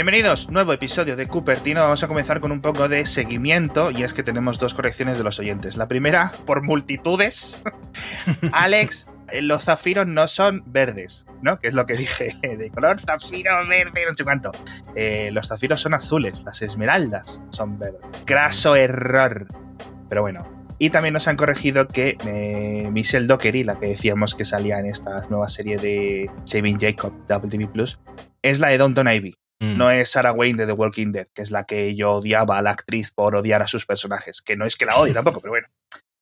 Bienvenidos, nuevo episodio de Cupertino. Vamos a comenzar con un poco de seguimiento y es que tenemos dos correcciones de los oyentes. La primera, por multitudes. Alex, eh, los zafiros no son verdes, ¿no? Que es lo que dije, de color zafiro verde, no sé cuánto. Eh, los zafiros son azules, las esmeraldas son verdes. Craso error. Pero bueno. Y también nos han corregido que eh, Michelle Dockery, la que decíamos que salía en esta nueva serie de Saving Jacob de Apple TV Plus, es la de Downton Ivy. Mm. No es Sarah Wayne de The Walking Dead, que es la que yo odiaba a la actriz por odiar a sus personajes. Que no es que la odie tampoco, pero bueno.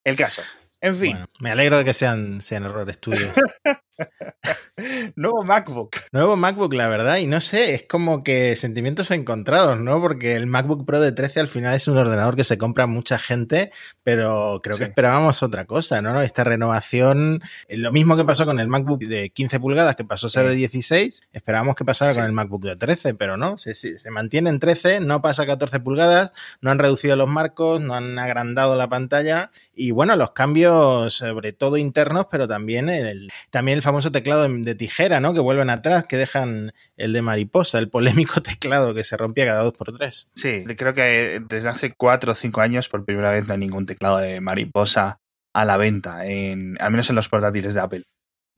El caso. En fin, Bueno, me alegro de que sean, sean errores tuyos. nuevo MacBook. Nuevo MacBook, la verdad, y no sé, es como que sentimientos encontrados, ¿no? Porque el MacBook Pro de 13 al final es un ordenador que se compra mucha gente, pero creo Sí. que esperábamos otra cosa, ¿no? Esta renovación, eh, lo mismo que pasó con el MacBook de 15 pulgadas, que pasó a ser de 16, esperábamos que pasara Sí. con el MacBook de 13, pero no, se mantiene en 13, no pasa a 14 pulgadas, no han reducido los marcos, no han agrandado la pantalla, y bueno, los cambios, sobre todo internos, pero también el, también el famoso teclado de, tijera, ¿no? Que vuelven atrás, que dejan el de mariposa, el polémico teclado que se rompía cada dos por tres. Sí, creo que desde hace cuatro o cinco años por primera vez no hay ningún teclado de mariposa a la venta, en, al menos en los portátiles de Apple.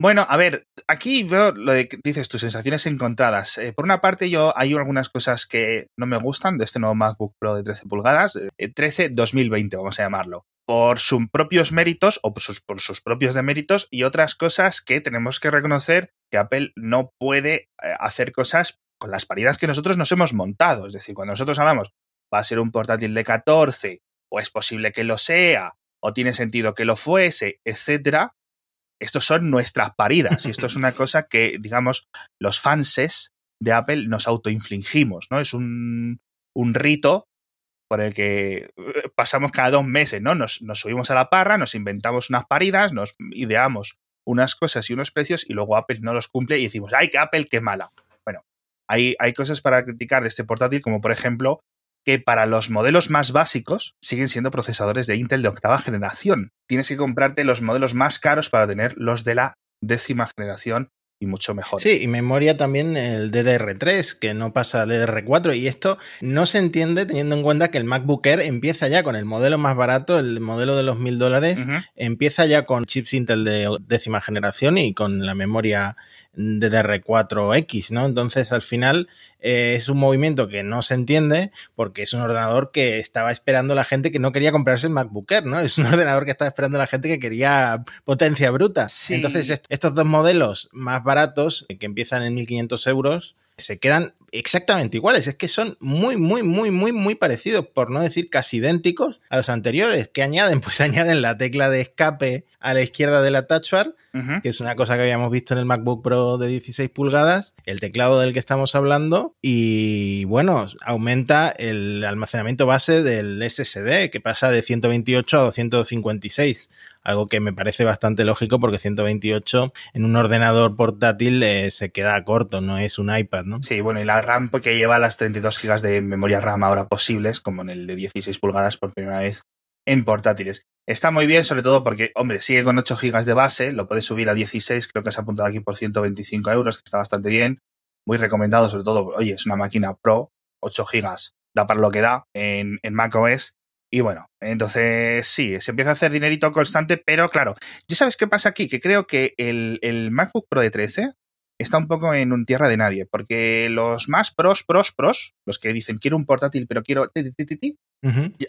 Bueno, a ver, aquí veo lo de que dices tus sensaciones encontradas. Eh, por una parte, yo hay algunas cosas que no me gustan de este nuevo MacBook Pro de 13 pulgadas, eh, 13 2020, vamos a llamarlo, por sus propios méritos o por sus, por sus propios deméritos y otras cosas que tenemos que reconocer que Apple no puede eh, hacer cosas con las paridades que nosotros nos hemos montado. Es decir, cuando nosotros hablamos va a ser un portátil de 14 o es posible que lo sea o tiene sentido que lo fuese, etcétera, estos son nuestras paridas y esto es una cosa que, digamos, los fanses de Apple nos autoinfligimos, ¿no? Es un, un rito por el que eh, pasamos cada dos meses, ¿no? Nos, nos subimos a la parra, nos inventamos unas paridas, nos ideamos unas cosas y unos precios y luego Apple no los cumple y decimos, ¡ay, que Apple, qué mala! Bueno, hay, hay cosas para criticar de este portátil, como por ejemplo que para los modelos más básicos siguen siendo procesadores de Intel de octava generación. Tienes que comprarte los modelos más caros para tener los de la décima generación y mucho mejor. Sí, y memoria también el DDR3, que no pasa al DDR4, y esto no se entiende teniendo en cuenta que el MacBook Air empieza ya con el modelo más barato, el modelo de los mil dólares, empieza ya con chips Intel de décima generación y con la memoria DDR4X, ¿no? Entonces, al final eh, es un movimiento que no se entiende porque es un ordenador que estaba esperando la gente que no quería comprarse el MacBook Air, ¿no? Es un ordenador que estaba esperando la gente que quería potencia bruta. Sí. Entonces, est- estos dos modelos más baratos, que empiezan en 1.500 euros, se quedan exactamente iguales. Es que son muy, muy, muy, muy, muy parecidos, por no decir casi idénticos a los anteriores. ¿Qué añaden? Pues añaden la tecla de escape a la izquierda de la touch bar, que es una cosa que habíamos visto en el MacBook Pro de 16 pulgadas, el teclado del que estamos hablando y bueno, aumenta el almacenamiento base del SSD que pasa de 128 a 256, algo que me parece bastante lógico porque 128 en un ordenador portátil eh, se queda corto, no es un iPad, ¿no? Sí, bueno, y la RAM que lleva las 32 GB de memoria RAM ahora posibles, como en el de 16 pulgadas por primera vez en portátiles. Está muy bien, sobre todo porque, hombre, sigue con 8 GB de base, lo puedes subir a 16, creo que se ha apuntado aquí por 125 euros, que está bastante bien. Muy recomendado, sobre todo, oye, es una máquina Pro, 8 GB, da para lo que da en, en macOS. Y bueno, entonces sí, se empieza a hacer dinerito constante, pero claro, ¿yo sabes qué pasa aquí? Que creo que el, el MacBook Pro de 13 está un poco en un tierra de nadie, porque los más pros, pros, pros, los que dicen quiero un portátil, pero quiero ti, ti, ti,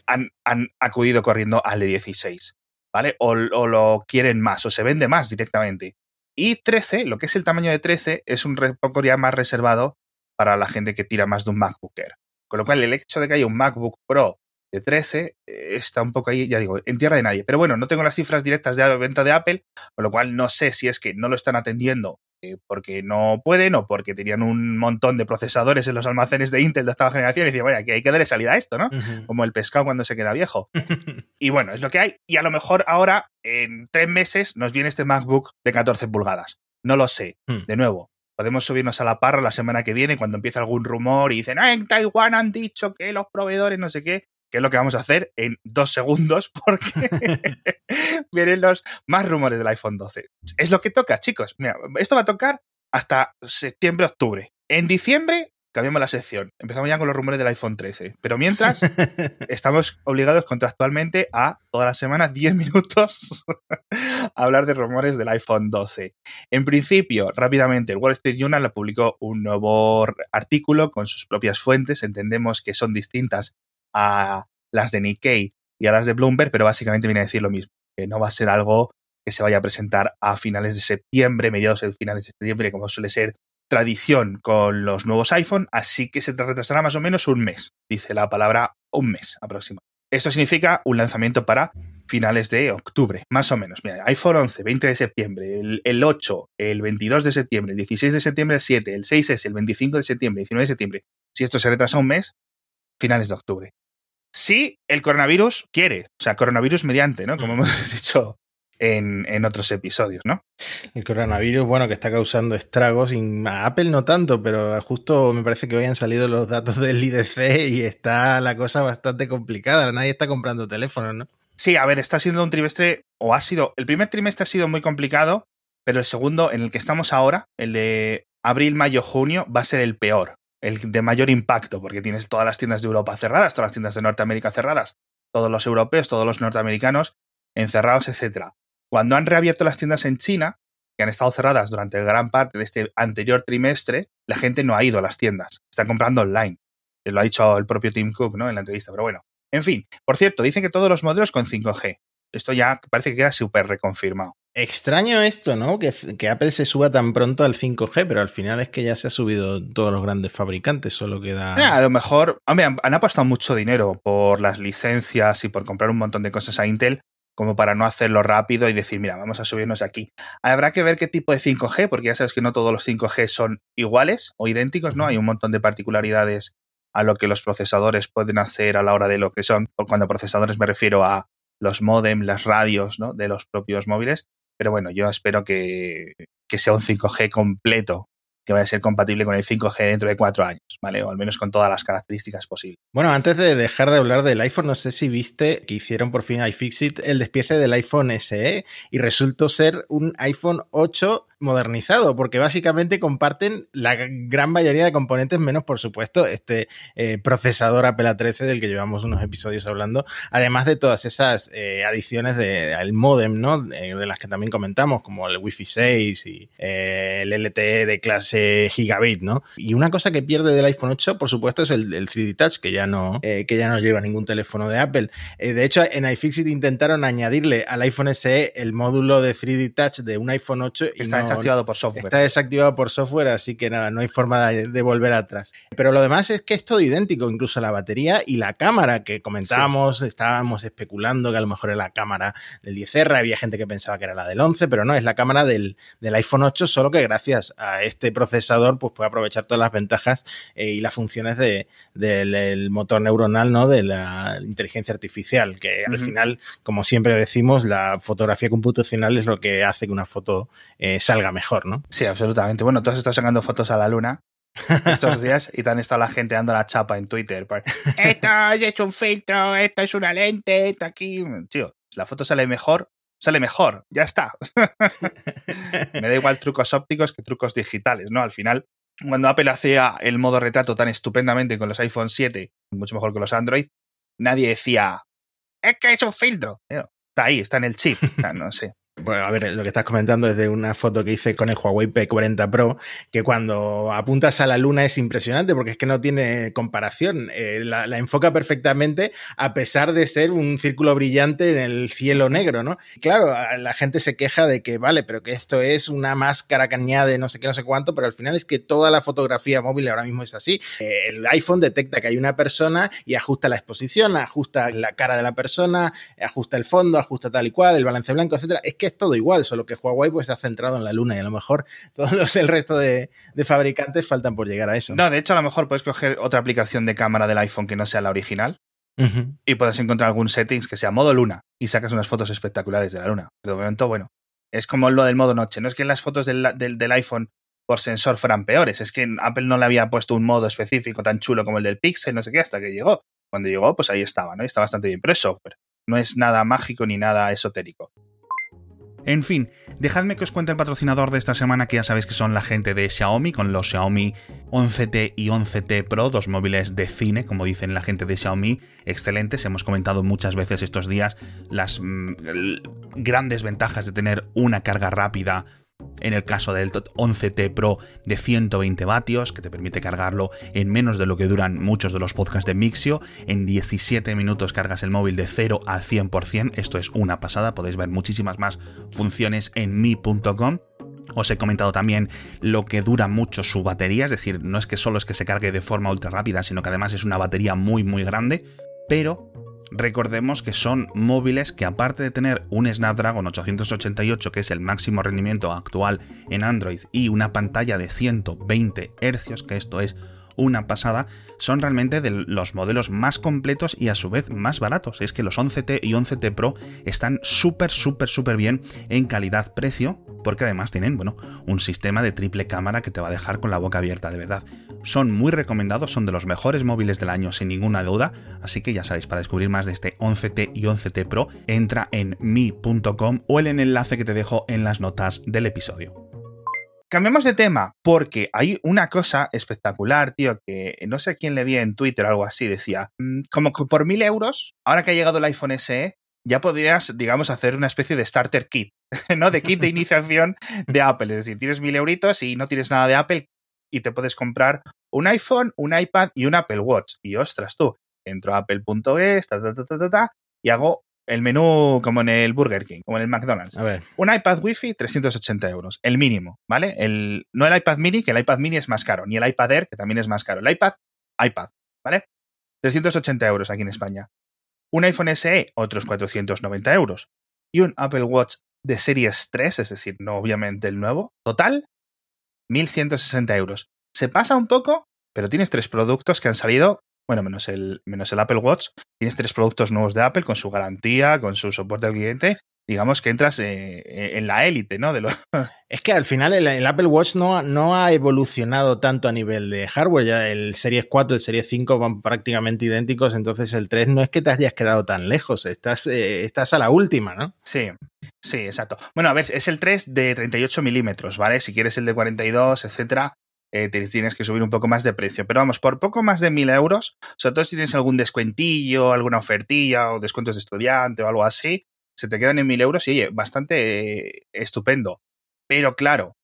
han, han acudido corriendo al de 16, ¿vale? O, o lo quieren más, o se vende más directamente. Y 13, lo que es el tamaño de 13, es un poco ya más reservado para la gente que tira más de un MacBook Air. Con lo cual, el hecho de que haya un MacBook Pro de 13 eh, está un poco ahí, ya digo, en tierra de nadie. Pero bueno, no tengo las cifras directas de venta de Apple, con lo cual no sé si es que no lo están atendiendo eh, porque no pueden o porque tenían un montón de procesadores en los almacenes de Intel de octava generación y decían, vaya, que hay que darle salida a esto, ¿no? Como el pescado cuando se queda viejo. Y bueno, es lo que hay. Y a lo mejor ahora, en tres meses, nos viene este MacBook de 14 pulgadas. No lo sé. Hmm. De nuevo, podemos subirnos a la parra la semana que viene cuando empiece algún rumor y dicen, ah, en Taiwán han dicho que los proveedores no sé qué. Que es lo que vamos a hacer en dos segundos porque vienen los más rumores del iPhone 12. Es lo que toca, chicos. Mira, esto va a tocar hasta septiembre, octubre. En diciembre cambiamos la sección. Empezamos ya con los rumores del iPhone 13. Pero mientras, estamos obligados contractualmente a todas las semanas 10 minutos a hablar de rumores del iPhone 12. En principio, rápidamente, el Wall Street Journal publicó un nuevo artículo con sus propias fuentes. Entendemos que son distintas a las de Nikkei y a las de Bloomberg, pero básicamente viene a decir lo mismo, que no va a ser algo que se vaya a presentar a finales de septiembre, mediados de finales de septiembre, como suele ser tradición con los nuevos iPhone, así que se retrasará más o menos un mes, dice la palabra un mes aproximadamente. Esto significa un lanzamiento para finales de octubre, más o menos. Mira, iPhone 11, 20 de septiembre, el, el, 8, el 22 de septiembre, el 16 de septiembre, el 7, el 6S, el 25 de septiembre, el 19 de septiembre. Si esto se retrasa un mes, finales de octubre. Si el coronavirus quiere, o sea, coronavirus mediante, ¿no? Como hemos dicho en, en, otros episodios, ¿no? El coronavirus, bueno, que está causando estragos. A Apple no tanto, pero justo me parece que hoy han salido los datos del IDC y está la cosa bastante complicada. Nadie está comprando teléfonos, ¿no? Sí, a ver, está siendo un trimestre, o ha sido, el primer trimestre ha sido muy complicado, pero el segundo, en el que estamos ahora, el de abril, mayo, junio, va a ser el peor, el de mayor impacto, porque tienes todas las tiendas de Europa cerradas, todas las tiendas de Norteamérica cerradas, todos los europeos, todos los norteamericanos encerrados, etcétera. Cuando han reabierto las tiendas en China, que han estado cerradas durante gran parte de este anterior trimestre, la gente no ha ido a las tiendas, están comprando online. Lo ha dicho el propio Tim Cook ¿no? en la entrevista, pero bueno. En fin, por cierto, dicen que todos los modelos con 5G. Esto ya parece que queda súper reconfirmado. Extraño esto, ¿no? Que, que, Apple se suba tan pronto al 5G, pero al final es que ya se ha subido todos los grandes fabricantes, solo queda... Eh, a lo mejor, hombre, han, han apostado mucho dinero por las licencias y por comprar un montón de cosas a Intel, como para no hacerlo rápido y decir, mira, vamos a subirnos aquí. Habrá que ver qué tipo de 5G, porque ya sabes que no todos los 5G son iguales o idénticos, ¿no? Hay un montón de particularidades a lo que los procesadores pueden hacer a la hora de lo que son. Cuando procesadores me refiero a los modem, las radios, ¿no? De los propios móviles. Pero bueno, yo espero que, que sea un 5G completo que vaya a ser compatible con el 5G dentro de cuatro años, ¿vale? O al menos con todas las características posibles. Bueno, antes de dejar de hablar del iPhone, no sé si viste que hicieron por fin iFixit el despiece del iPhone SE y resultó ser un iPhone 8 modernizado, porque básicamente comparten la gran mayoría de componentes, menos por supuesto este eh, procesador Apple A13 del que llevamos unos episodios hablando, además de todas esas eh, adiciones de, al modem, ¿no? De, de, las que también comentamos, como el Wi-Fi 6 y eh, el LTE de clase gigabit, ¿no? Y una cosa que pierde del iPhone 8, por supuesto, es el, el 3D Touch, que ya no, que ya no lleva ningún teléfono de Apple. de hecho, en iFixit intentaron añadirle al iPhone SE el módulo de 3D Touch de un iPhone 8 y Está no, desactivado por software. Está desactivado por software, así que nada, no hay forma de, de, volver atrás. Pero lo demás es que es todo idéntico, incluso la batería y la cámara que comentábamos, sí. estábamos especulando que a lo mejor era la cámara del 10R, había gente que pensaba que era la del 11, pero no, es la cámara del, del iPhone 8, solo que gracias a este procesador pues puede aprovechar todas las ventajas eh, y las funciones de, del de, motor neuronal, ¿no? De la inteligencia artificial, que uh -huh. al final, como siempre decimos, la fotografía computacional es lo que hace que una foto eh, salga mejor, ¿no? Sí, absolutamente. Bueno, tú has estado sacando fotos a la luna estos días y te han estado la gente dando la chapa en Twitter. Por, esto es un filtro, esto es una lente, esto aquí. Tío, la foto sale mejor, sale mejor, ya está. Me da igual trucos ópticos que trucos digitales, ¿no? Al final, cuando Apple hacía el modo retrato tan estupendamente con los iPhone 7, mucho mejor que los Android, nadie decía, es que es un filtro. Está ahí, está en el chip. No sé. Bueno, a ver, lo que estás comentando es de una foto que hice con el Huawei P40 Pro, que cuando apuntas a la luna es impresionante porque es que no tiene comparación. Eh, la, enfoca perfectamente a pesar de ser un círculo brillante en el cielo negro, ¿no? Claro, la gente se queja de que, vale, pero que esto es una máscara que añade no sé qué, no sé cuánto, pero al final es que toda la fotografía móvil ahora mismo es así. Eh, el iPhone detecta que hay una persona y ajusta la exposición, ajusta la cara de la persona, ajusta el fondo, ajusta tal y cual, el balance blanco, etcétera. Es que es todo igual, solo que Huawei pues se ha centrado en la luna y a lo mejor todos los, el resto de, de, fabricantes faltan por llegar a eso. No, de hecho a lo mejor puedes coger otra aplicación de cámara del iPhone que no sea la original uh -huh. y puedes encontrar algún settings que sea modo luna y sacas unas fotos espectaculares de la luna. Pero de momento, bueno, es como lo del modo noche. No es que las fotos del, del, del iPhone por sensor fueran peores, es que Apple no le había puesto un modo específico tan chulo como el del Pixel, no sé qué, hasta que llegó. Cuando llegó, pues ahí estaba, ¿no? Y está bastante bien, pero es software. No es nada mágico ni nada esotérico. En fin, dejadme que os cuente el patrocinador de esta semana, que ya sabéis que son la gente de Xiaomi, con los Xiaomi 11T y 11T Pro, dos móviles de cine, como dicen la gente de Xiaomi, excelentes. Hemos comentado muchas veces estos días las mm, grandes ventajas de tener una carga rápida en el caso del 11T Pro de 120 vatios, que te permite cargarlo en menos de lo que duran muchos de los podcasts de Mixio. En 17 minutos cargas el móvil de 0 al 100%. Esto es una pasada. Podéis ver muchísimas más funciones en mi.com. Os he comentado también lo que dura mucho su batería, es decir, no es que solo es que se cargue de forma ultra rápida, sino que además es una batería muy muy grande, pero recordemos que son móviles que aparte de tener un Snapdragon 888, que es el máximo rendimiento actual en Android, y una pantalla de 120 Hz, que esto es una pasada, son realmente de los modelos más completos y a su vez más baratos. Es que los 11T y 11T Pro están súper, súper, súper bien en calidad-precio, porque además tienen, bueno, un sistema de triple cámara que te va a dejar con la boca abierta, de verdad. Son muy recomendados, son de los mejores móviles del año sin ninguna duda, así que ya sabéis, para descubrir más de este 11T y 11T Pro, entra en mi.com o el enlace que te dejo en las notas del episodio. Cambiamos de tema porque hay una cosa espectacular, tío, que no sé quién le vi en Twitter o algo así, decía, mm, como que por mil euros, ahora que ha llegado el iPhone SE, ya podrías, digamos, hacer una especie de starter kit, ¿no? De kit de iniciación de Apple. Es decir, tienes mil euritos y no tienes nada de Apple y te puedes comprar un iPhone, un iPad y un Apple Watch. Y ostras, tú, entro a apple.es, ta, ta, ta, ta, y hago el menú como en el Burger King, como en el McDonald's. A ver. Un iPad Wi-Fi, 380 euros, el mínimo, ¿vale? El, no el iPad mini, que el iPad mini es más caro, ni el iPad Air, que también es más caro. El iPad, iPad, ¿vale? 380 euros aquí en España. Un iPhone SE, otros 490 euros. Y un Apple Watch de Series 3, es decir, no obviamente el nuevo, total, 1160 euros. Se pasa un poco, pero tienes tres productos que han salido bueno, menos el, menos el Apple Watch, tienes tres productos nuevos de Apple con su garantía, con su soporte al cliente. Digamos que entras eh, eh, en la élite, ¿no? De lo... Es que al final el, Apple Watch no, no, ha evolucionado tanto a nivel de hardware. Ya el Series 4 y el Series 5 van prácticamente idénticos, entonces el 3 no es que te hayas quedado tan lejos, estás, eh, estás a la última, ¿no? Sí, sí, exacto. Bueno, a ver, es el 3 de 38 milímetros, ¿vale? Si quieres el de 42, etcétera, eh, tienes que subir un poco más de precio. Pero vamos, por poco más de mil euros, sobre todo si tienes algún descuentillo, alguna ofertilla o descuentos de estudiante o algo así, se te quedan en mil euros y bastante eh, estupendo. Pero claro,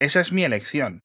esa es mi elección.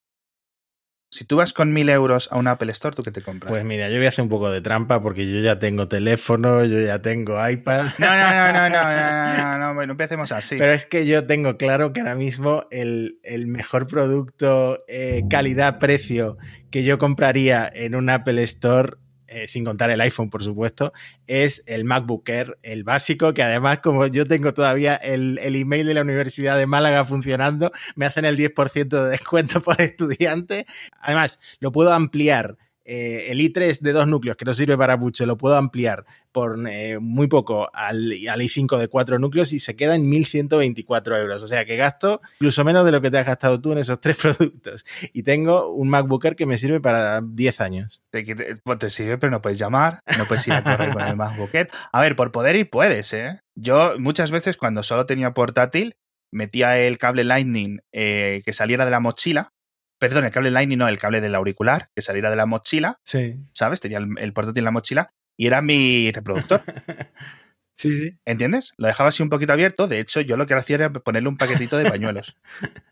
Si tú vas con mil euros a un Apple Store, ¿tú qué te compras? Pues mira, yo voy a hacer un poco de trampa porque yo ya tengo teléfono, yo ya tengo iPad. No, no, no, no, no, no, no, bueno, empecemos así. Pero es que yo tengo claro que ahora mismo el, el mejor producto eh, calidad-precio que yo compraría en un Apple Store eh, sin contar el iPhone, por supuesto, es el MacBook Air, el básico, que además, como yo tengo todavía el, el email de la Universidad de Málaga funcionando, me hacen el 10% de descuento por estudiante. Además, lo puedo ampliar eh, el i3 de dos núcleos, que no sirve para mucho, lo puedo ampliar por eh, muy poco al, al, i5 de cuatro núcleos y se queda en 1.124 euros. O sea que gasto incluso menos de lo que te has gastado tú en esos tres productos. Y tengo un MacBook que me sirve para 10 años. Te, pues te sirve, pero no puedes llamar, no puedes ir a correr con el MacBook A ver, por poder ir puedes, ¿eh? Yo muchas veces cuando solo tenía portátil, metía el cable Lightning eh, que saliera de la mochila perdón, el cable Lightning, no, el cable del auricular, que saliera de la mochila. Sí. ¿Sabes? Tenía el, portátil en la mochila y era mi reproductor. sí, sí. ¿Entiendes? Lo dejaba así un poquito abierto. De hecho, yo lo que hacía era ponerle un paquetito de pañuelos.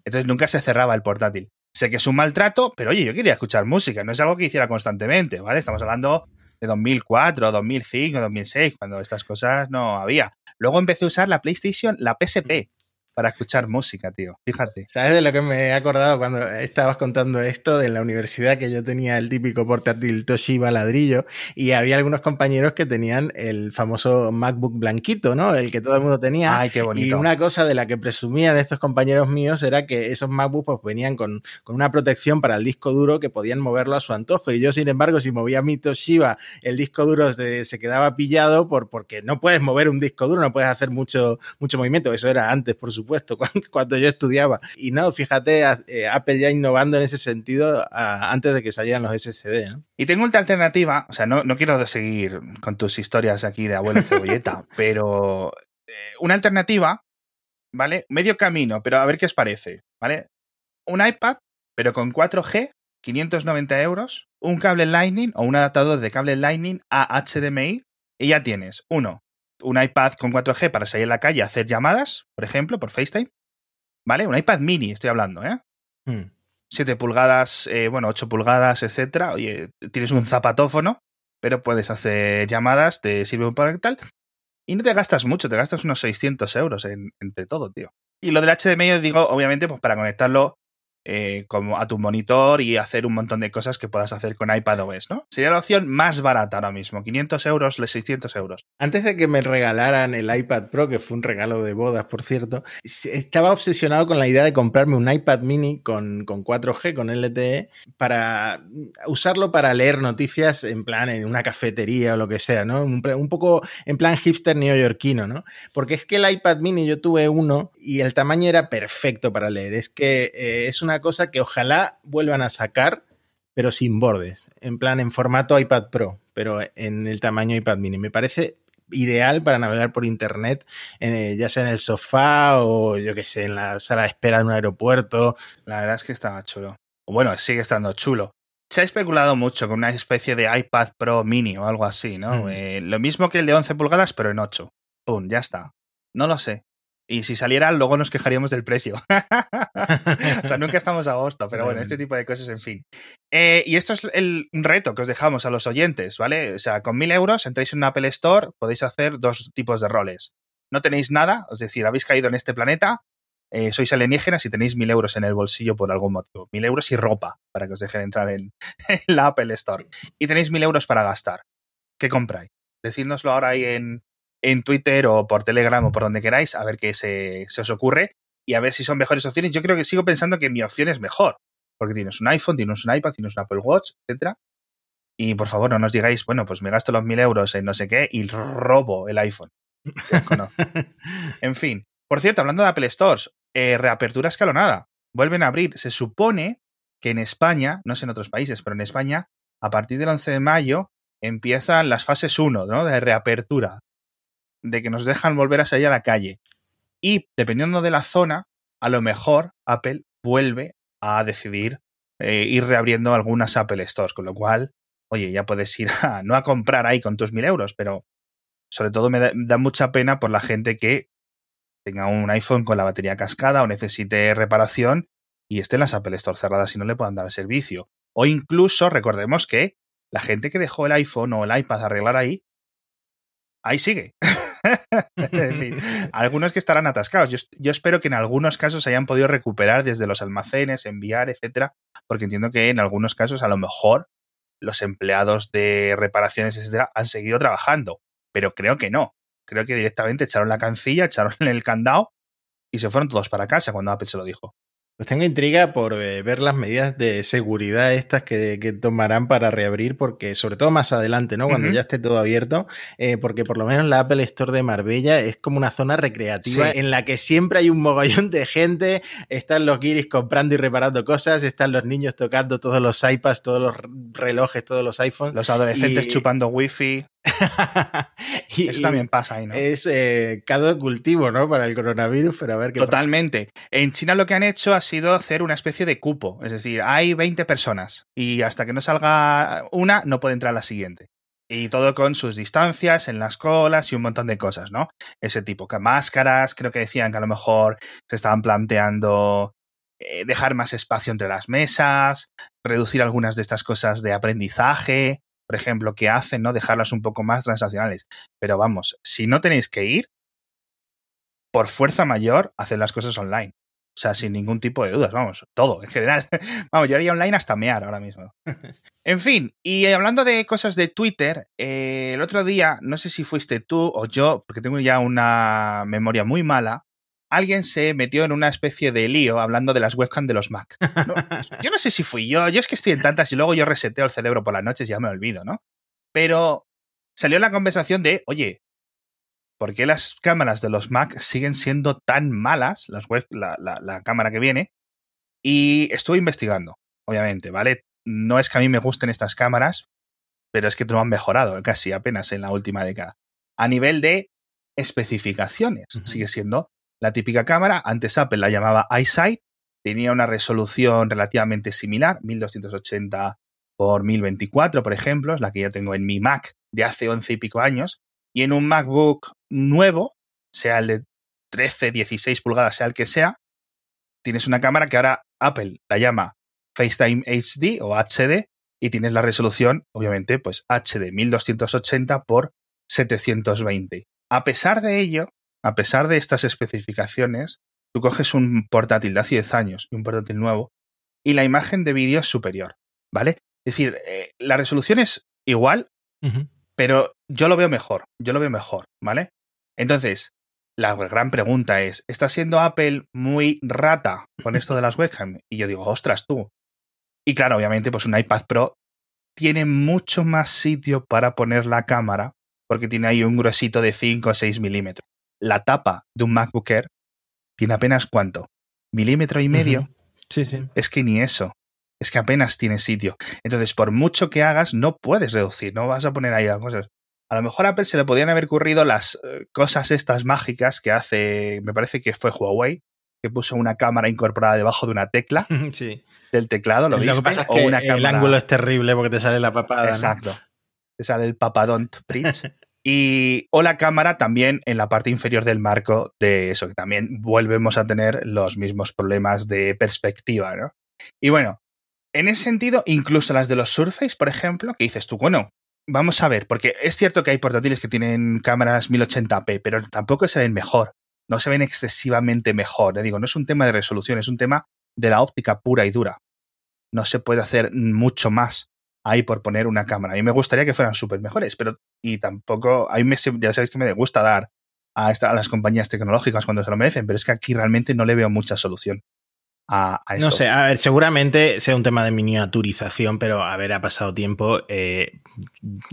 Entonces nunca se cerraba el portátil. Sé que es un maltrato, pero oye, yo quería escuchar música. No es algo que hiciera constantemente, ¿vale? Estamos hablando de 2004, 2005, 2006, cuando estas cosas no había. Luego empecé a usar la PlayStation, la PSP para escuchar música, tío. Fíjate. ¿Sabes de lo que me he acordado cuando estabas contando esto de la universidad que yo tenía el típico portátil Toshiba ladrillo y había algunos compañeros que tenían el famoso MacBook blanquito, ¿no? El que todo el mundo tenía. Ay, qué bonito. Y una cosa de la que presumían estos compañeros míos era que esos MacBooks pues, venían con, con una protección para el disco duro que podían moverlo a su antojo. Y yo, sin embargo, si movía mi Toshiba, el disco duro se, se quedaba pillado por, porque no puedes mover un disco duro, no puedes hacer mucho, mucho movimiento. Eso era antes, por supuesto supuesto, cuando yo estudiaba. Y no, fíjate, eh, Apple ya innovando en ese sentido antes de que salieran los SSD. Y tengo otra alternativa, o sea, no, no quiero seguir con tus historias aquí de abuelo cebolleta, pero eh, una alternativa ¿vale? Medio camino, pero a ver qué os parece, ¿vale? Un iPad, pero con 4G, 590 euros, un cable Lightning o un adaptador de cable Lightning a HDMI y ya tienes, uno, un iPad con 4G para salir a la calle a hacer llamadas, por ejemplo, por FaceTime, ¿vale? Un iPad mini, estoy hablando, ¿eh? 7 hmm. pulgadas, eh, bueno, 8 pulgadas, etcétera. Oye, tienes un zapatófono, pero puedes hacer llamadas, te sirve un para tal. Y no te gastas mucho, te gastas unos 600 euros en, entre todo, tío. Y lo del HDMI, digo, obviamente, pues para conectarlo eh, como a tu monitor y hacer un montón de cosas que puedas hacer con iPadOS, ¿no? Sería la opción más barata ahora mismo, 500 euros, 600 euros. Antes de que me regalaran el iPad Pro, que fue un regalo de bodas, por cierto, estaba obsesionado con la idea de comprarme un iPad mini con, con 4G, con LTE, para usarlo para leer noticias en plan en una cafetería o lo que sea, ¿no? Un, poco en plan hipster neoyorquino, ¿no? Porque es que el iPad mini yo tuve uno y el tamaño era perfecto para leer. Es que eh, es una cosa que ojalá vuelvan a sacar, pero sin bordes, en plan en formato iPad Pro, pero en el tamaño iPad mini. Me parece ideal para navegar por internet, eh, ya sea en el sofá o yo que sé, en la sala de espera de un aeropuerto. La verdad es que estaba chulo. Bueno, sigue estando chulo. Se ha especulado mucho con una especie de iPad Pro mini o algo así, ¿no? Mm. Eh, lo mismo que el de 11 pulgadas, pero en 8. Pum, ya está. No lo sé. Y si saliera, luego nos quejaríamos del precio. o sea, nunca estamos a agosto, pero bueno, este tipo de cosas, en fin. Eh, y esto es el reto que os dejamos a los oyentes, ¿vale? O sea, con mil euros entráis en un Apple Store, podéis hacer dos tipos de roles. No tenéis nada, es decir, habéis caído en este planeta, eh, sois alienígenas y tenéis mil euros en el bolsillo por algún motivo. Mil euros y ropa para que os dejen entrar en, en la Apple Store. Y tenéis mil euros para gastar. ¿Qué compráis? Decídnoslo ahora ahí en, en Twitter o por Telegram o por donde queráis, a ver qué se, os ocurre y a ver si son mejores opciones. Yo creo que sigo pensando que mi opción es mejor, porque tienes un iPhone, tienes un iPad, tienes un Apple Watch, etcétera. Y por favor, no nos digáis, bueno, pues me gasto los mil euros en no sé qué y robo el iPhone. en fin. Por cierto, hablando de Apple Stores, eh, reapertura escalonada. Vuelven a abrir. Se supone que en España, no sé en otros países, pero en España, a partir del 11 de mayo empiezan las fases 1 ¿no? de reapertura de que nos dejan volver a salir a la calle. Y dependiendo de la zona, a lo mejor Apple vuelve a decidir eh, ir reabriendo algunas Apple Stores, con lo cual, oye, ya puedes ir a, no a comprar ahí con tus mil euros, pero sobre todo me da, mucha pena por la gente que tenga un iPhone con la batería cascada o necesite reparación y esté en las Apple Stores cerradas y no le puedan dar el servicio. O incluso recordemos que la gente que dejó el iPhone o el iPad arreglar ahí, ahí sigue. algunos que estarán atascados. Yo, espero que en algunos casos hayan podido recuperar desde los almacenes, enviar, etcétera, porque entiendo que en algunos casos a lo mejor los empleados de reparaciones, etcétera, han seguido trabajando, pero creo que no. Creo que directamente echaron la cancilla, echaron el candado y se fueron todos para casa cuando Apple se lo dijo. Pues tengo intriga por eh, ver las medidas de seguridad estas que, tomarán para reabrir, porque sobre todo más adelante, ¿no? Cuando ya esté todo abierto, eh, porque por lo menos la Apple Store de Marbella es como una zona recreativa en la que siempre hay un mogollón de gente, están los guiris comprando y reparando cosas, están los niños tocando todos los iPads, todos los relojes, todos los iPhones. Los adolescentes chupando wifi. y, Eso también pasa ahí, ¿no? Es eh, de cultivo, ¿no? Para el coronavirus, pero a ver qué Totalmente. En China lo que han hecho ha sido hacer una especie de cupo. Es decir, hay 20 personas y hasta que no salga una, no puede entrar la siguiente. Y todo con sus distancias en las colas y un montón de cosas, ¿no? Ese tipo. Que máscaras, creo que decían que a lo mejor se estaban planteando eh, dejar más espacio entre las mesas, reducir algunas de estas cosas de aprendizaje, por ejemplo, que hacen, ¿no? Dejarlas un poco más transaccionales. Pero vamos, si no tenéis que ir, por fuerza mayor, haced las cosas online. O sea, sin ningún tipo de dudas, vamos, todo en general. vamos, yo haría online hasta mear ahora mismo. en fin, y hablando de cosas de Twitter, eh, el otro día, no sé si fuiste tú o yo, porque tengo ya una memoria muy mala, alguien se metió en una especie de lío hablando de las webcams de los Mac. Yo no sé si fui yo, yo es que estoy en tantas y luego yo reseteo el cerebro por las noches y ya me olvido, ¿no? Pero salió la conversación de, oye, ¿por qué las cámaras de los Mac siguen siendo tan malas, las web, la, la cámara que viene? Y estuve investigando, obviamente, ¿vale? No es que a mí me gusten estas cámaras, pero es que no han mejorado casi apenas en la última década. A nivel de especificaciones, sigue siendo la típica cámara. Antes Apple la llamaba iSight. Tenía una resolución relativamente similar, 1280 por 1024, por ejemplo, es la que yo tengo en mi Mac de hace 11 y pico años. Y en un MacBook nuevo, sea el de 13, 16 pulgadas, sea el que sea, tienes una cámara que ahora Apple la llama FaceTime HD o HD y tienes la resolución, obviamente, pues HD 1280 por 720. A pesar de ello, a pesar de estas especificaciones, tú coges un portátil de hace 10 años y un portátil nuevo y la imagen de vídeo es superior, ¿vale? Es decir, eh, la resolución es igual, pero yo lo veo mejor, yo lo veo mejor, ¿vale? Entonces, la gran pregunta es, ¿está siendo Apple muy rata con esto de las webcam? Y yo digo, ostras tú. Y claro, obviamente, pues un iPad Pro tiene mucho más sitio para poner la cámara porque tiene ahí un gruesito de 5 o 6 milímetros. La tapa de un MacBook Air tiene apenas cuánto? Milímetro y medio. Sí, sí. Es que ni eso. Es que apenas tiene sitio. Entonces, por mucho que hagas, no puedes reducir, no vas a poner ahí las cosas. A lo mejor a Apple se le podían haber ocurrido las eh, cosas estas mágicas que hace, me parece que fue Huawei, que puso una cámara incorporada debajo de una tecla del teclado, ¿lo, viste? o una El ángulo es terrible porque te sale la papada. Exacto. Te sale el papadón Prince. y, o la cámara también en la parte inferior del marco de eso, que también volvemos a tener los mismos problemas de perspectiva, ¿no? Y bueno, en ese sentido, incluso las de los Surface, por ejemplo, que dices tú, bueno, vamos a ver, porque es cierto que hay portátiles que tienen cámaras 1080p, pero tampoco se ven mejor, no se ven excesivamente mejor. Le digo, no es un tema de resolución, es un tema de la óptica pura y dura. No se puede hacer mucho más ahí por poner una cámara. A mí me gustaría que fueran súper mejores, pero y tampoco, a mí me, ya sabéis que me gusta dar a, a las compañías tecnológicas cuando se lo merecen, pero es que aquí realmente no le veo mucha solución. No sé, a ver, seguramente sea un tema de miniaturización, pero a ver, ha pasado tiempo. Eh,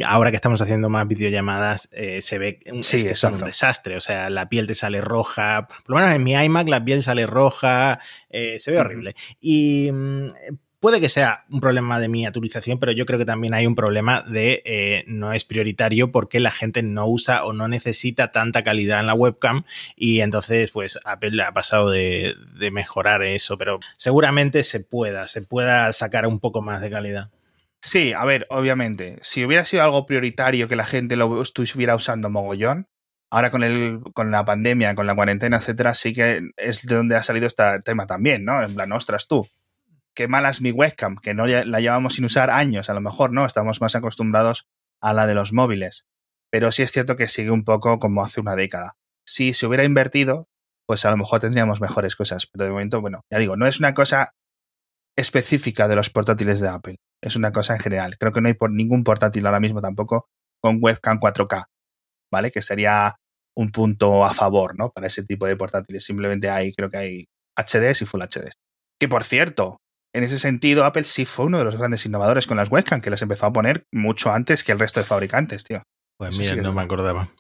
ahora que estamos haciendo más videollamadas, eh, se ve sí, es que son un desastre. O sea, la piel te sale roja. Por lo menos en mi iMac la piel sale roja. Eh, se ve horrible. Y mm, Puede que sea un problema de miniaturización, pero yo creo que también hay un problema de eh, no es prioritario porque la gente no usa o no necesita tanta calidad en la webcam y entonces pues Apple ha pasado de, mejorar eso, pero seguramente se pueda, se pueda sacar un poco más de calidad. Sí, a ver, obviamente, si hubiera sido algo prioritario que la gente lo estuviera usando mogollón, ahora con, el, con la pandemia, con la cuarentena, etcétera, sí que es de donde ha salido este tema también, ¿no? En plan, ostras, tú, qué mala es mi webcam, que no la llevamos sin usar años, a lo mejor no, estamos más acostumbrados a la de los móviles. Pero sí es cierto que sigue un poco como hace una década. Si se hubiera invertido, pues a lo mejor tendríamos mejores cosas. Pero de momento, bueno, ya digo, no es una cosa específica de los portátiles de Apple. Es una cosa en general. Creo que no hay por ningún portátil ahora mismo tampoco con webcam 4K, ¿vale? Que sería un punto a favor, ¿no? Para ese tipo de portátiles. Simplemente hay, creo que hay HDs y Full HDs. Que por cierto, en ese sentido, Apple sí fue uno de los grandes innovadores con las webcam, que las empezó a poner mucho antes que el resto de fabricantes, tío. Pues mira, no me acordaba.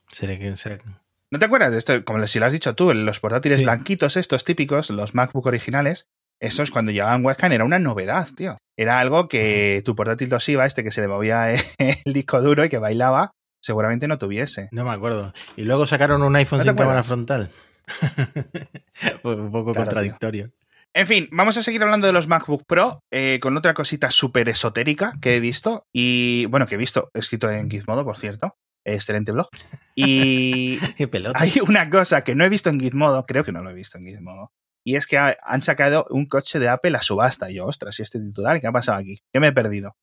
¿No te acuerdas de esto? Como si lo has dicho tú, los portátiles blanquitos estos típicos, los MacBook originales, esos cuando llegaban webcam era una novedad, tío. Era algo que tu portátil iba este que se le movía el disco duro y que bailaba, seguramente no tuviese. No me acuerdo. Y luego sacaron un iPhone sin cámara frontal. un poco contradictorio. En fin, vamos a seguir hablando de los MacBook Pro eh, con otra cosita súper esotérica que he visto y, bueno, que he visto, escrito en Gizmodo, por cierto. Excelente blog. Y hay una cosa que no he visto en Gizmodo, creo que no lo he visto en Gizmodo, y es que han sacado un coche de Apple a subasta. Y yo, ostras, ¿y este titular qué ha pasado aquí? ¿Qué me he perdido?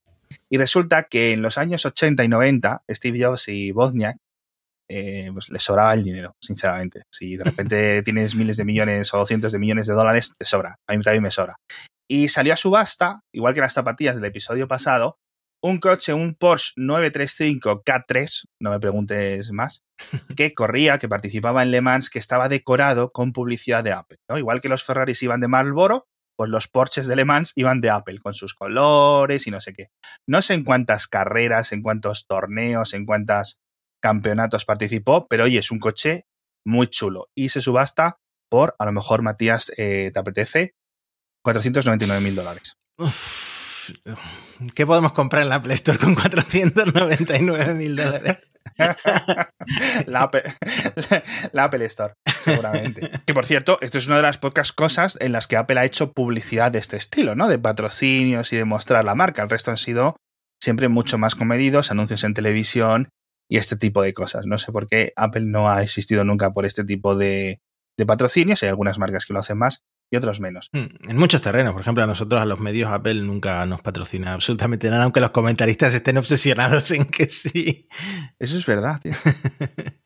Y resulta que en los años 80 y 90, Steve Jobs y Wozniak eh, pues le sobraba el dinero, sinceramente. Si de repente tienes miles de millones o cientos de millones de dólares, te sobra. A mí también me sobra. Y salió a subasta, igual que las zapatillas del episodio pasado, un coche, un Porsche 935 K3, no me preguntes más, que corría, que participaba en Le Mans, que estaba decorado con publicidad de Apple. ¿no? Igual que los Ferraris iban de Marlboro, pues los Porsches de Le Mans iban de Apple, con sus colores y no sé qué. No sé en cuántas carreras, en cuántos torneos, en cuántas campeonatos participó, pero oye, es un coche muy chulo y se subasta por, a lo mejor, Matías, eh, ¿te apetece? 499 mil dólares. ¿qué podemos comprar en la Apple Store con 499 mil dólares? la, Apple, Store, seguramente. Que por cierto, esto es una de las pocas cosas en las que Apple ha hecho publicidad de este estilo, ¿no? De patrocinios y de mostrar la marca. El resto han sido siempre mucho más comedidos, anuncios en televisión y este tipo de cosas. No sé por qué Apple no ha existido nunca por este tipo de, de patrocinios. Hay algunas marcas que lo hacen más y otros menos. Hmm, en muchos terrenos, por ejemplo, a nosotros, a los medios, Apple nunca nos patrocina absolutamente nada, aunque los comentaristas estén obsesionados en que sí. Eso es verdad, tío.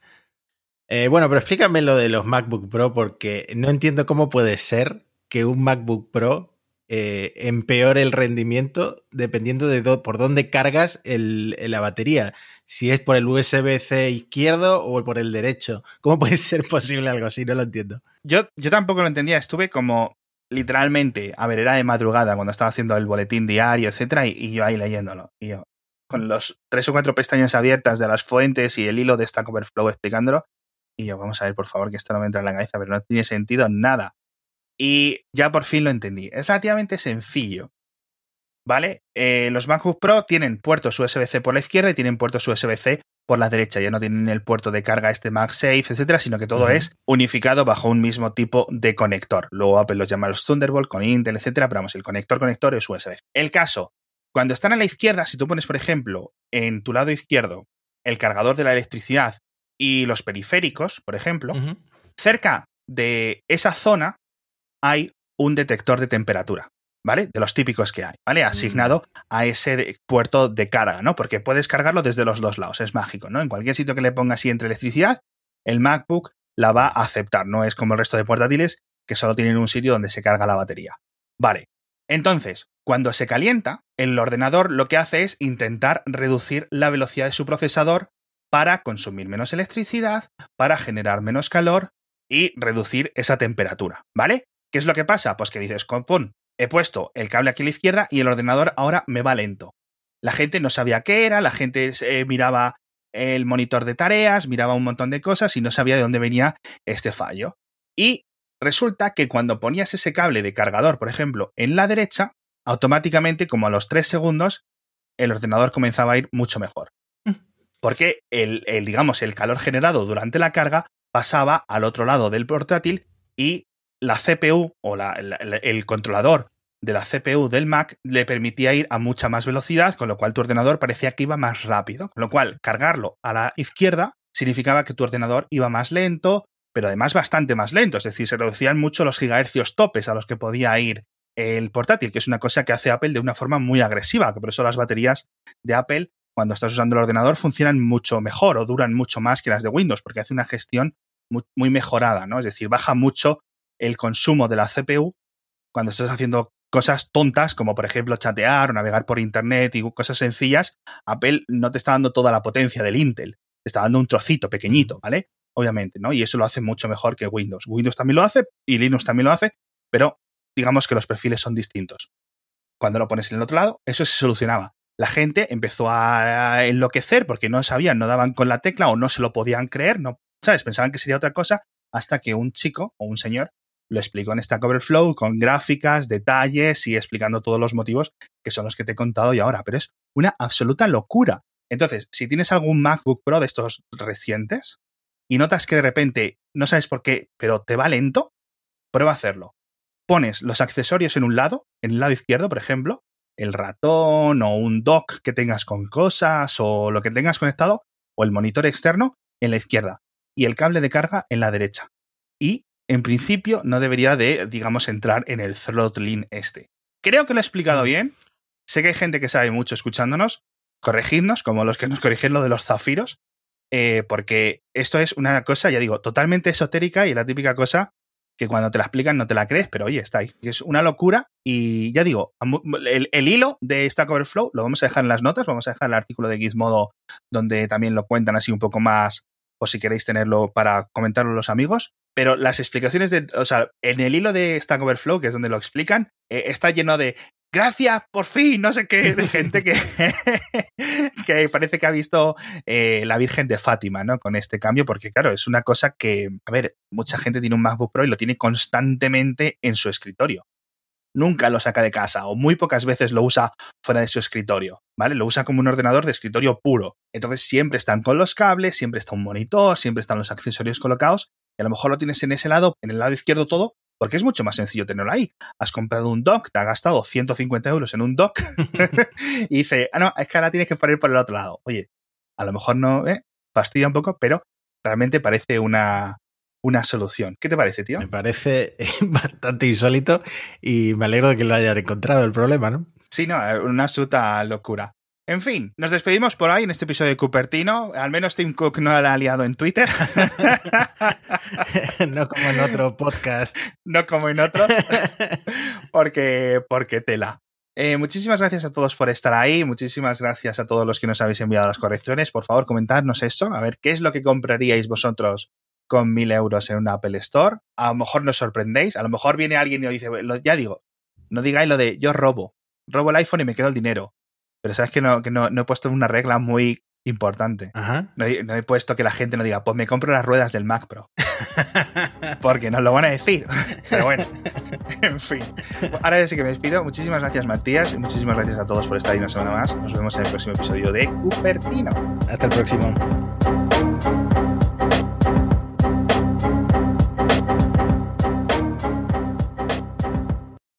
Eh, bueno, pero explícame lo de los MacBook Pro, porque no entiendo cómo puede ser que un MacBook Pro eh, empeore el rendimiento dependiendo de por dónde cargas la batería. Si es por el USB-C izquierdo o por el derecho. ¿Cómo puede ser posible algo así? No lo entiendo. Yo, yo tampoco lo entendía. Estuve como literalmente, a ver, era de madrugada cuando estaba haciendo el boletín diario, etcétera, y, yo ahí leyéndolo. Y yo, con los tres o cuatro pestañas abiertas de las fuentes y el hilo de Stack Overflow explicándolo. Y yo, vamos a ver, por favor, que esto no me entra en la cabeza, pero no tiene sentido nada. Y ya por fin lo entendí. Es relativamente sencillo. ¿Vale? Eh, los MacBook Pro tienen puertos USB-C por la izquierda y tienen puertos USB-C por la derecha. Ya no tienen el puerto de carga este MagSafe, etcétera, sino que todo es unificado bajo un mismo tipo de conector. Luego Apple los llama los Thunderbolt con Intel, etcétera, pero vamos, el conector conector es USB. El caso, cuando están a la izquierda, si tú pones, por ejemplo, en tu lado izquierdo el cargador de la electricidad y los periféricos, por ejemplo, cerca de esa zona hay un detector de temperatura. ¿Vale? De los típicos que hay, ¿vale? Asignado a ese puerto de carga, ¿no? Porque puedes cargarlo desde los dos lados, es mágico, ¿no? En cualquier sitio que le pongas y entre electricidad, el MacBook la va a aceptar, no es como el resto de portátiles que solo tienen un sitio donde se carga la batería. Vale. Entonces, cuando se calienta, el ordenador lo que hace es intentar reducir la velocidad de su procesador para consumir menos electricidad, para generar menos calor y reducir esa temperatura, ¿vale? ¿Qué es lo que pasa? Pues que dices, pon, he puesto el cable aquí a la izquierda y el ordenador ahora me va lento. La gente no sabía qué era, la gente eh, miraba el monitor de tareas, miraba un montón de cosas y no sabía de dónde venía este fallo. Y resulta que cuando ponías ese cable de cargador, por ejemplo, en la derecha, automáticamente, como a los 3 segundos, el ordenador comenzaba a ir mucho mejor. Mm. Porque el, digamos, el calor generado durante la carga pasaba al otro lado del portátil y la CPU o el controlador de la CPU del Mac le permitía ir a mucha más velocidad, con lo cual tu ordenador parecía que iba más rápido. Con lo cual, cargarlo a la izquierda significaba que tu ordenador iba más lento, pero además bastante más lento. Es decir, se reducían mucho los gigahercios topes a los que podía ir el portátil, que es una cosa que hace Apple de una forma muy agresiva, que por eso las baterías de Apple, cuando estás usando el ordenador, funcionan mucho mejor o duran mucho más que las de Windows, porque hace una gestión muy, muy mejorada, ¿no? Es decir, baja mucho el consumo de la CPU cuando estás haciendo cosas tontas, como por ejemplo chatear o navegar por internet y cosas sencillas, Apple no te está dando toda la potencia del Intel, te está dando un trocito pequeñito, ¿vale? Obviamente, ¿no? Y eso lo hace mucho mejor que Windows. Windows también lo hace y Linux también lo hace, pero digamos que los perfiles son distintos. Cuando lo pones en el otro lado, eso se solucionaba. La gente empezó a enloquecer porque no sabían, no daban con la tecla o no se lo podían creer, no, ¿sabes? Pensaban que sería otra cosa hasta que un chico o un señor lo explico en Stack Overflow con gráficas, detalles y explicando todos los motivos que son los que te he contado y ahora, pero es una absoluta locura. Entonces, si tienes algún MacBook Pro de estos recientes y notas que de repente no sabes por qué, pero te va lento, prueba a hacerlo. Pones los accesorios en un lado, en el lado izquierdo, por ejemplo, el ratón o un dock que tengas con cosas o lo que tengas conectado, o el monitor externo en la izquierda y el cable de carga en la derecha. Y en principio no debería de, digamos, entrar en el throttling este. Creo que lo he explicado bien. Sé que hay gente que sabe mucho escuchándonos. Corregidnos, como los que nos corrigen lo de los zafiros. Eh, porque esto es una cosa, ya digo, totalmente esotérica y la típica cosa que cuando te la explican no te la crees, pero oye, está ahí. Es una locura y ya digo, el, el, hilo de Stack Overflow lo vamos a dejar en las notas, vamos a dejar el artículo de Gizmodo donde también lo cuentan así un poco más, o si queréis tenerlo para comentarlo los amigos. Pero las explicaciones de, o sea, en el hilo de Stack Overflow, que es donde lo explican, eh, está lleno de gracias, por fin, no sé qué, de gente que, que parece que ha visto eh, la Virgen de Fátima, ¿no? Con este cambio, porque claro, es una cosa que, a ver, mucha gente tiene un MacBook Pro y lo tiene constantemente en su escritorio. nunca lo saca de casa o muy pocas veces lo usa fuera de su escritorio, ¿vale? Lo usa como un ordenador de escritorio puro. Entonces siempre están con los cables, siempre está un monitor, siempre están los accesorios colocados y a lo mejor lo tienes en ese lado, en el lado izquierdo todo, porque es mucho más sencillo tenerlo ahí. Has comprado un dock, te has gastado 150 euros en un dock y dice, ah, no, es que ahora tienes que poner por el otro lado. Oye, a lo mejor no, eh, fastidia un poco, pero realmente parece una, una solución. ¿Qué te parece, tío? Me parece bastante insólito y me alegro de que lo hayan encontrado el problema, ¿no? Sí, no, una absoluta locura. En fin, nos despedimos por ahí en este episodio de Cupertino. Al menos Tim Cook no la ha liado en Twitter. no como en otro podcast. No como en otros. porque, porque tela. Eh, muchísimas gracias a todos por estar ahí. Muchísimas gracias a todos los que nos habéis enviado las correcciones. Por favor, comentadnos eso. A ver qué es lo que compraríais vosotros con mil euros en un Apple Store. A lo mejor nos sorprendéis. A lo mejor viene alguien y os dice, ya digo, no digáis lo de yo robo. Robo el iPhone y me quedo el dinero. Pero sabes que no, que no, no he puesto una regla muy importante. No, he, puesto que la gente no diga, pues me compro las ruedas del Mac Pro. Porque nos lo van a decir. Pero bueno, en fin. Ahora sí que me despido. Muchísimas gracias, Matías. Y muchísimas gracias a todos por estar ahí una semana más. Nos vemos en el próximo episodio de Cupertino. Hasta el próximo.